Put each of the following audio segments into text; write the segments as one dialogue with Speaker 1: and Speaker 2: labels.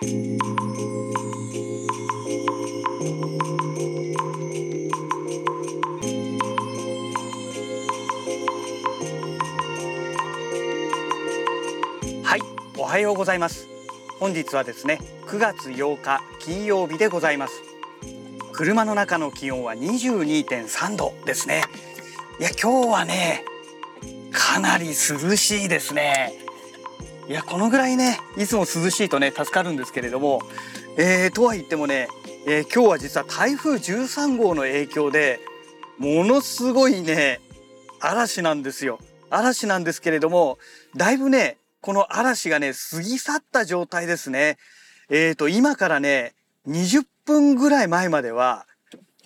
Speaker 1: はいおはようございます。本日はですね9月8日金曜日でございます。車の中の気温は22.3度ですね。いや今日はねかなり涼しいですね。いやこのぐらいねいつも涼しいとね助かるんですけれども、えー、とは言ってもね、えー、今日は実は台風13号の影響でものすごいね嵐なんですよ。嵐なんですけれどもだいぶねこの嵐がね過ぎ去った状態ですね。えーと今からね20分ぐらい前までは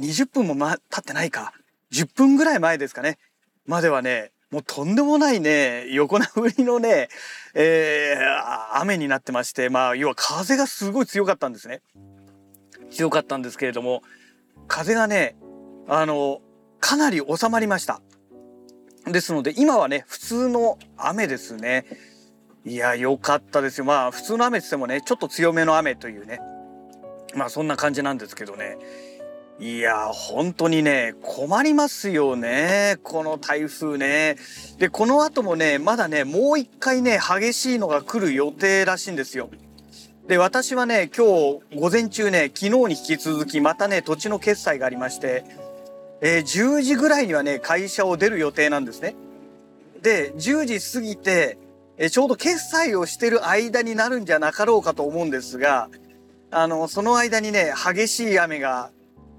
Speaker 1: 20分も、ま、経ってないか。10分ぐらい前ですかね。まではねもうとんでもないね、横殴りのね、えー、雨になってまして、まあ、要は風がすごい強かったんですね。強かったんですけれども、風がね、あの、かなり収まりました。ですので、今はね、普通の雨ですね。いや、良かったですよ。まあ、普通の雨って言ってもね、ちょっと強めの雨というね、まあ、そんな感じなんですけどね。いや本当にね困りますよねこの台風ね。でこの後もねまだねもう一回ね激しいのが来る予定らしいんですよ。で私はね今日午前中ね昨日に引き続きまたね土地の決済がありましてえー、10時ぐらいにはね会社を出る予定なんですね。で10時過ぎてえちょうど決済をしてる間になるんじゃなかろうかと思うんですがあのその間にね激しい雨が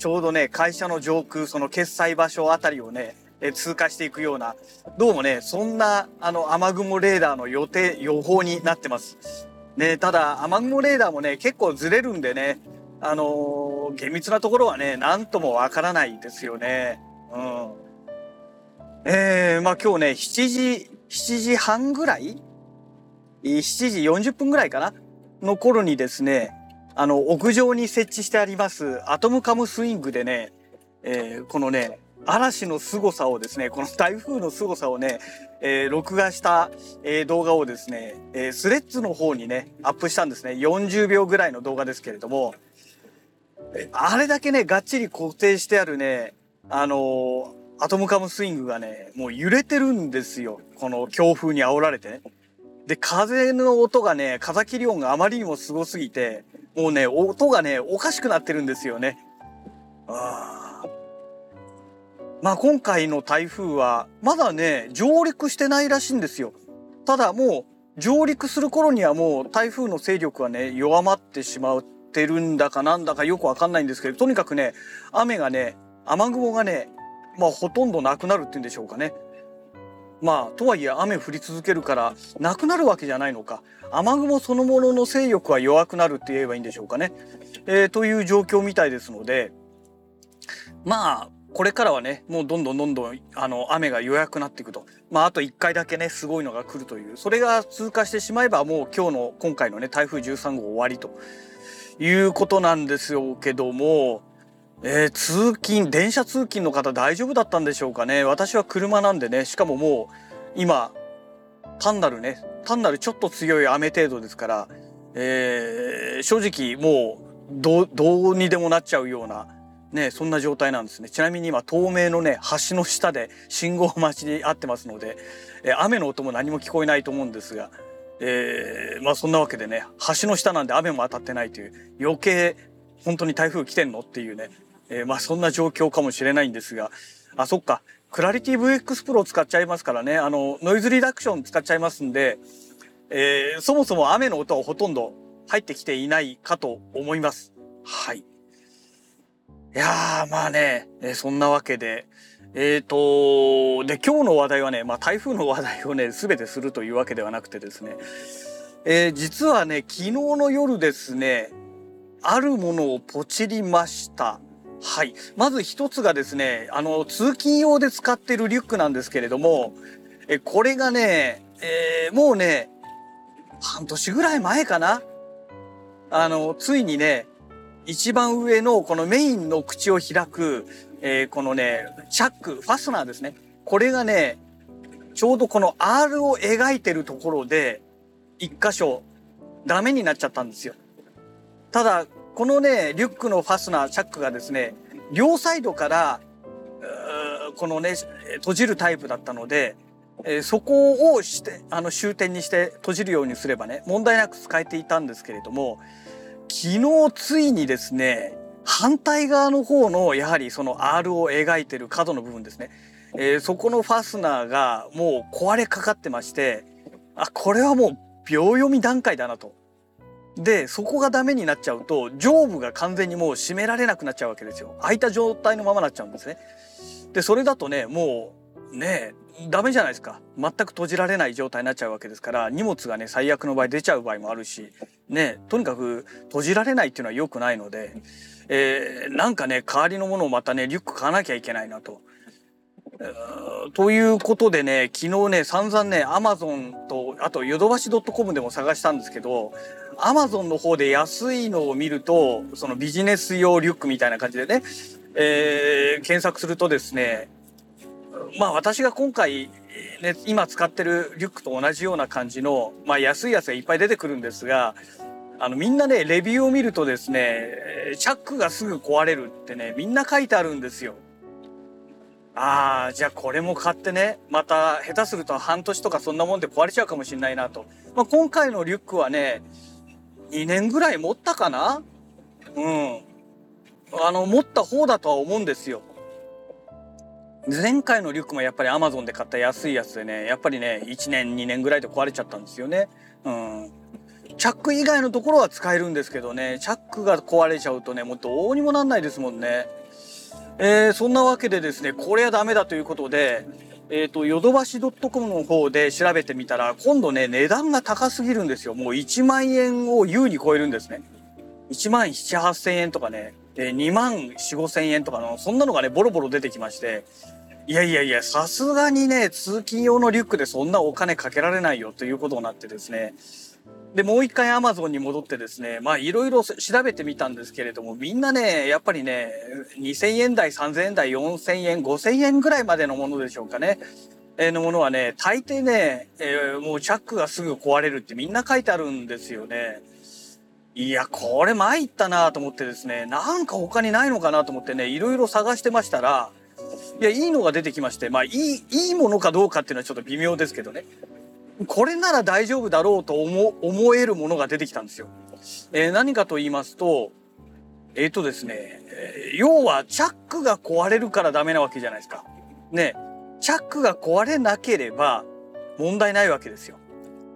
Speaker 1: ちょうどね、会社の上空、その決済場所あたりをね、え通過していくような、どうもね、そんな、あの、雨雲レーダーの予定、予報になってます。ね、ただ、雨雲レーダーもね、結構ずれるんでね、あのー、厳密なところはね、なんともわからないですよね。うん。えー、まあ今日ね、7時、7時半ぐらい ?7 時40分ぐらいかな？の頃にですね、あの、屋上に設置してありますアトムカムスイングでね、えー、このね、嵐の凄さをですね、この台風の凄さをね、えー、録画した、えー、動画をですね、えー、スレッズの方にね、アップしたんですね。40秒ぐらいの動画ですけれども、あれだけね、がっちり固定してあるね、あのアトムカムスイングがね、もう揺れてるんですよ。この強風に煽られてね。で、風の音がね、風切り音があまりにもすごすぎて、もうね、音がね、おかしくなってるんですよね。あまあ今回の台風は、まだね、上陸してないらしいんですよ。ただもう、上陸する頃にはもう台風の勢力はね、弱まってしまってるんだかなんだかよくわかんないんですけど、とにかくね、雨がね、雨雲がね、まあほとんどなくなるっていうんでしょうかね。まあとはいえ雨降り続けるからなくなるわけじゃないのか。雨雲そのものの勢力は弱くなるって言えばいいんでしょうかね、えー、という状況みたいですのでまあこれからはねもうどんどんどんどんあの雨が弱くなっていくと。まああと1回だけねすごいのが来るという。それが通過してしまえばもう今日の今回のね台風13号終わりということなんですよけどもえー、通勤電車通勤の方大丈夫だったんでしょうかね。私は車なんでね。しかももう今単なるね単なるちょっと強い雨程度ですから、えー、正直もうどどうにでもなっちゃうようなねそんな状態なんですね。ちなみに今透明のね橋の下で信号待ちに合ってますので、えー、雨の音も何も聞こえないと思うんですが、えー、まあそんなわけでね橋の下なんで雨も当たってないという余計本当に台風来てんのっていうねえー、まあそんな状況かもしれないんですが、あ、そっか。クラリティ VX Pro 使っちゃいますからね。あの、ノイズリダクション使っちゃいますんで、えー、そもそも雨の音はほとんど入ってきていないかと思います。はい。いやー、まあね、えー、そんなわけで、えっ、ー、と、で、今日の話題はね、まあ台風の話題をね、すべてするというわけではなくてですね、えー、実はね、昨日の夜ですね、あるものをポチりました。はい。まず一つがですね、あの、通勤用で使ってるリュックなんですけれども、え、これがね、えー、もうね、半年ぐらい前かなあの、ついにね、一番上のこのメインの口を開く、えー、このね、チャック、ファスナーですね。これがね、ちょうどこの R を描いてるところで、一箇所ダメになっちゃったんですよ。ただこのねリュックのファスナーチャックがですね両サイドからこのね閉じるタイプだったので、えー、そこをしてあの終点にして閉じるようにすればね問題なく使えていたんですけれども昨日ついにですね反対側の方のやはりその R を描いてる角の部分ですね、えー、そこのファスナーがもう壊れかかってましてあこれはもう秒読み段階だなと。でそこがダメになっちゃうと上部が完全にもう閉められなくなっちゃうわけですよ開いた状態のままなっちゃうんですね。でそれだとねもうねダメじゃないですか全く閉じられない状態になっちゃうわけですから荷物がね最悪の場合出ちゃう場合もあるしねとにかく閉じられないっていうのは良くないので、えー、なんかね代わりのものをまたねリュック買わなきゃいけないなと。ということでね昨日ね散々ねアマゾンとあとヨドバシドットコムでも探したんですけどアマゾンの方で安いのを見るとそのビジネス用リュックみたいな感じでね、えー、検索するとですねまあ私が今回、ね、今使ってるリュックと同じような感じの、まあ、安いやつがいっぱい出てくるんですがあのみんなねレビューを見るとですねチャックがすぐ壊れるってねみんな書いてあるんですよ。ああじゃあこれも買ってね。また下手すると半年とかそんなもんで壊れちゃうかもしれないなと、まあ、今回のリュックはね2年ぐらい持ったかな？うん。あの持った方だとは思うんですよ。前回のリュックもやっぱりアマゾンで買った安いやつでねやっぱりね1年2年ぐらいで壊れちゃったんですよね。うん。チャック以外のところは使えるんですけどねチャックが壊れちゃうとねもうどうにもなんないですもんね。えー、そんなわけでですねこれはダメだということでえーと、ヨドバシドットコムの方で調べてみたら今度ね値段が高すぎるんですよ。もう1万円を優に超えるんですね。1万7 8 0 0 0円とかねえ2万4 5 0 0 0円とかのそんなのがねボロボロ出てきまして。いやいやいやさすがにね通勤用のリュックでそんなお金かけられないよということになってですね。でもう一回アマゾンに戻ってですねまあいろいろ調べてみたんですけれどもみんなねやっぱりね2,000円台3,000円台4,000円5,000円ぐらいまでのものでしょうかね。え、のものはね大抵ね、えー、もうチャックがすぐ壊れるってみんな書いてあるんですよね。いやこれ参ったなと思ってですねなんか他にないのかなと思ってねいろいろ探してましたらいやいいのが出てきましてまあいいいいものかどうかっていうのはちょっと微妙ですけどねこれなら大丈夫だろうと思思えるものが出てきたんですよ。えー、何かと言いますと、えっ、ー、とですね、え、要はチャックが壊れるからダメなわけじゃないですか。ね、チャックが壊れなければ問題ないわけですよ。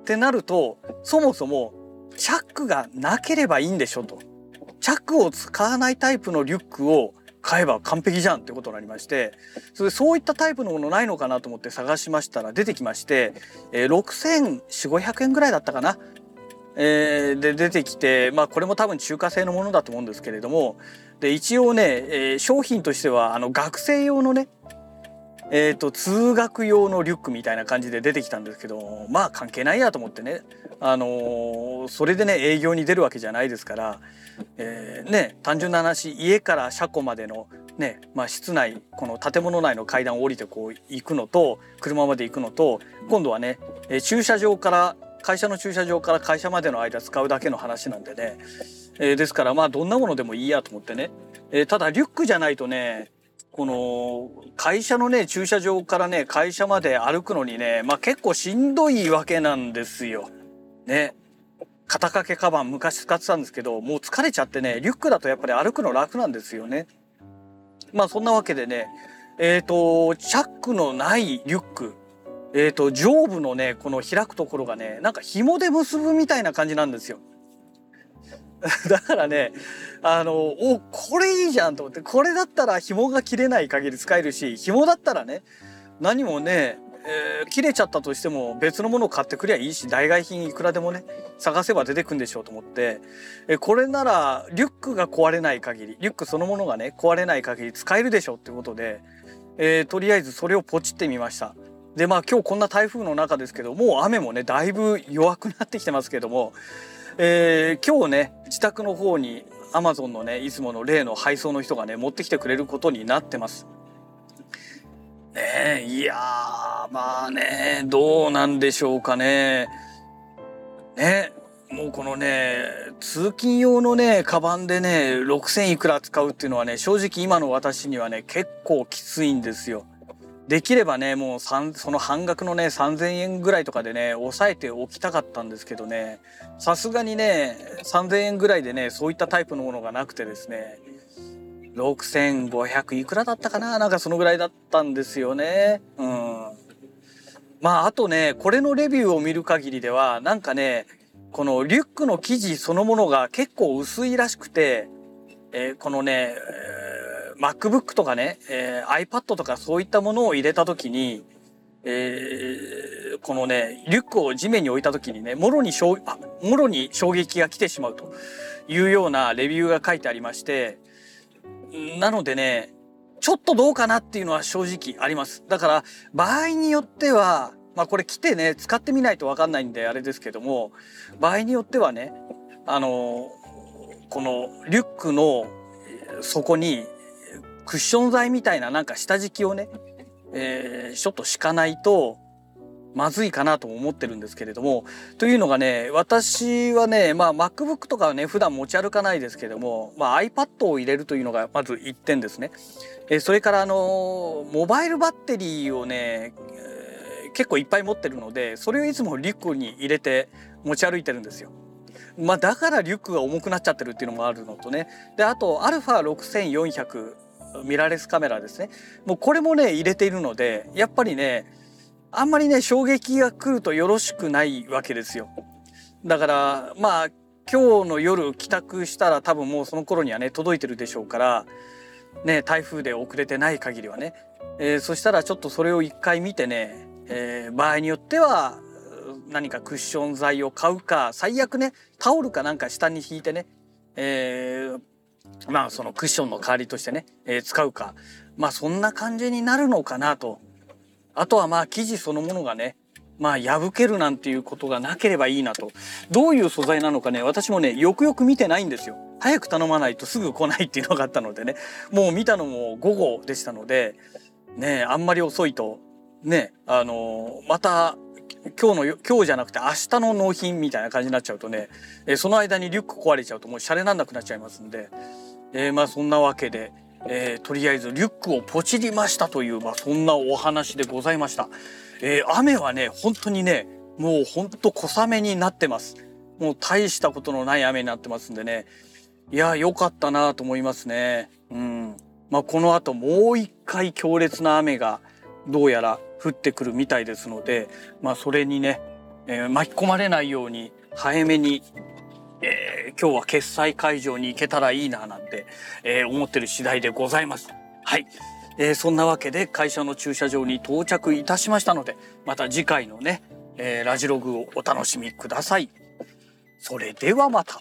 Speaker 1: ってなると、そもそもチャックがなければいいんでしょと。チャックを使わないタイプのリュックを買えば完璧じゃんってことになりましてそれそういったタイプのものないのかなと思って探しましたら出てきまして、えー、6400円ぐらいだったかな。えー、で出てきて、まあ、これも多分中華製のものだと思うんですけれどもで一応ね、えー、商品としてはあの学生用のねえーと、通学用のリュックみたいな感じで出てきたんですけどまあ関係ないやと思ってね、あのー、それでね営業に出るわけじゃないですから、えー、ね単純な話家から車庫までのねまあ、室内この建物内の階段を降りてこう行くのと車まで行くのと今度はねえ駐車場から会社の駐車場から会社までの間使うだけの話なんでね、えー、ですからまあどんなものでもいいやと思ってね、え、ただリュックじゃないとねこの会社のね駐車場からね会社まで歩くのにねまあ結構しんどいわけなんですよ。ね。肩掛けカバン昔使ってたんですけどもう疲れちゃってねリュックだとやっぱり歩くの楽なんですよね。まあそんなわけでねえっ、ー、とチャックのないリュックえっ、ー、と上部のねこの開くところがねなんか紐で結ぶみたいな感じなんですよ。だからねあのおこれいいじゃんと思ってこれだったら紐が切れない限り使えるし紐だったらね何もね、えー、切れちゃったとしても別のものを買ってくりゃいいし代替品いくらでもね探せば出てくんでしょうと思って、えこれならリュックが壊れない限りリュックそのものがね壊れない限り使えるでしょうってことで、えー、とりあえずそれをポチってみました。でまあ今日こんな台風の中ですけどもう雨もねだいぶ弱くなってきてますけどもえー、今日ね自宅の方にアマゾンのねいつもの例の配送の人がね持ってきてくれることになってます。ねいやまあねどうなんでしょうかね。ねもうこのね通勤用のねカバンでね6,000いくら使うっていうのはね正直今の私にはね結構きついんですよ。できればねもうその半額のね3,000円ぐらいとかでね抑えておきたかったんですけどねさすがにね3,000円ぐらいでねそういったタイプのものがなくてですね6,500いくらだったかななんかそのぐらいだったんですよね。うん。まああとねこれのレビューを見る限りではなんかねこのリュックの生地そのものが結構薄いらしくて、えー、このね、MacBook とかね、えー、iPad とかそういったものを入れた時に、えー、このね、リュックを地面に置いた時にね、もろに衝あもろに衝撃が来てしまうというようなレビューが書いてありまして、なのでね、ちょっとどうかなっていうのは正直あります。だから場合によっては、まあこれ来てね、使ってみないとわかんないんであれですけども、場合によってはね、あの、このリュックの底にクッション材みたいななんか下敷きをね、えー、ちょっと敷かないとまずいかなと思ってるんですけれども、というのがね、私はね、まあ MacBook とかはね、普段持ち歩かないですけども、まあ iPad を入れるというのがまず1点ですね。えー、それからあの、モバイルバッテリーをね、結構いっぱい持ってるのでそれをいつもリュックに入れて持ち歩いてるんですよ。まあ、だからリュックが重くなっちゃってるっていうのもあるのとねであと α6400 ミラーレスカメラですねもうこれもね入れているのでやっぱりねあんまりね衝撃が来るとよろしくないわけですよ。だからまあ今日の夜帰宅したら多分もうその頃にはね届いてるでしょうからね台風で遅れてない限りはね、えー、そしたらちょっとそれを一回見てねえー、場合によっては何かクッション材を買うか最悪ねタオルかなんか下に引いてね、えー、まあそのクッションの代わりとしてね、えー、使うか。まあそんな感じになるのかなと。あとはまあ生地そのものがねまあ破けるなんていうことがなければいいなと。どういう素材なのかね私もねよくよく見てないんですよ。早く頼まないとすぐ来ないっていうのがあったのでね。もう見たのも午後でしたのでねあんまり遅いと。ね、あのまた今日の今日じゃなくて明日の納品みたいな感じになっちゃうとね、えその間にリュック壊れちゃうともうシャレなんなくなっちゃいますんで、えー、まあそんなわけで、えー、とりあえずリュックをポチりましたという、まあ、そんなお話でございました。えー、雨はね本当にねもうほんと小雨になってます。もう大したことのない雨になってますんでねいや良かったなと思いますね。うんまあ、この後もう一回強烈な雨がどうやら降ってくるみたいですので、まあ、それにね、えー、巻き込まれないように早めに、えー、今日は決済会場に行けたらいいななんて、えー、思ってる次第でございます。はい。えー、そんなわけで会社の駐車場に到着いたしましたので、また次回のね、えー、ラジログをお楽しみください。それではまた。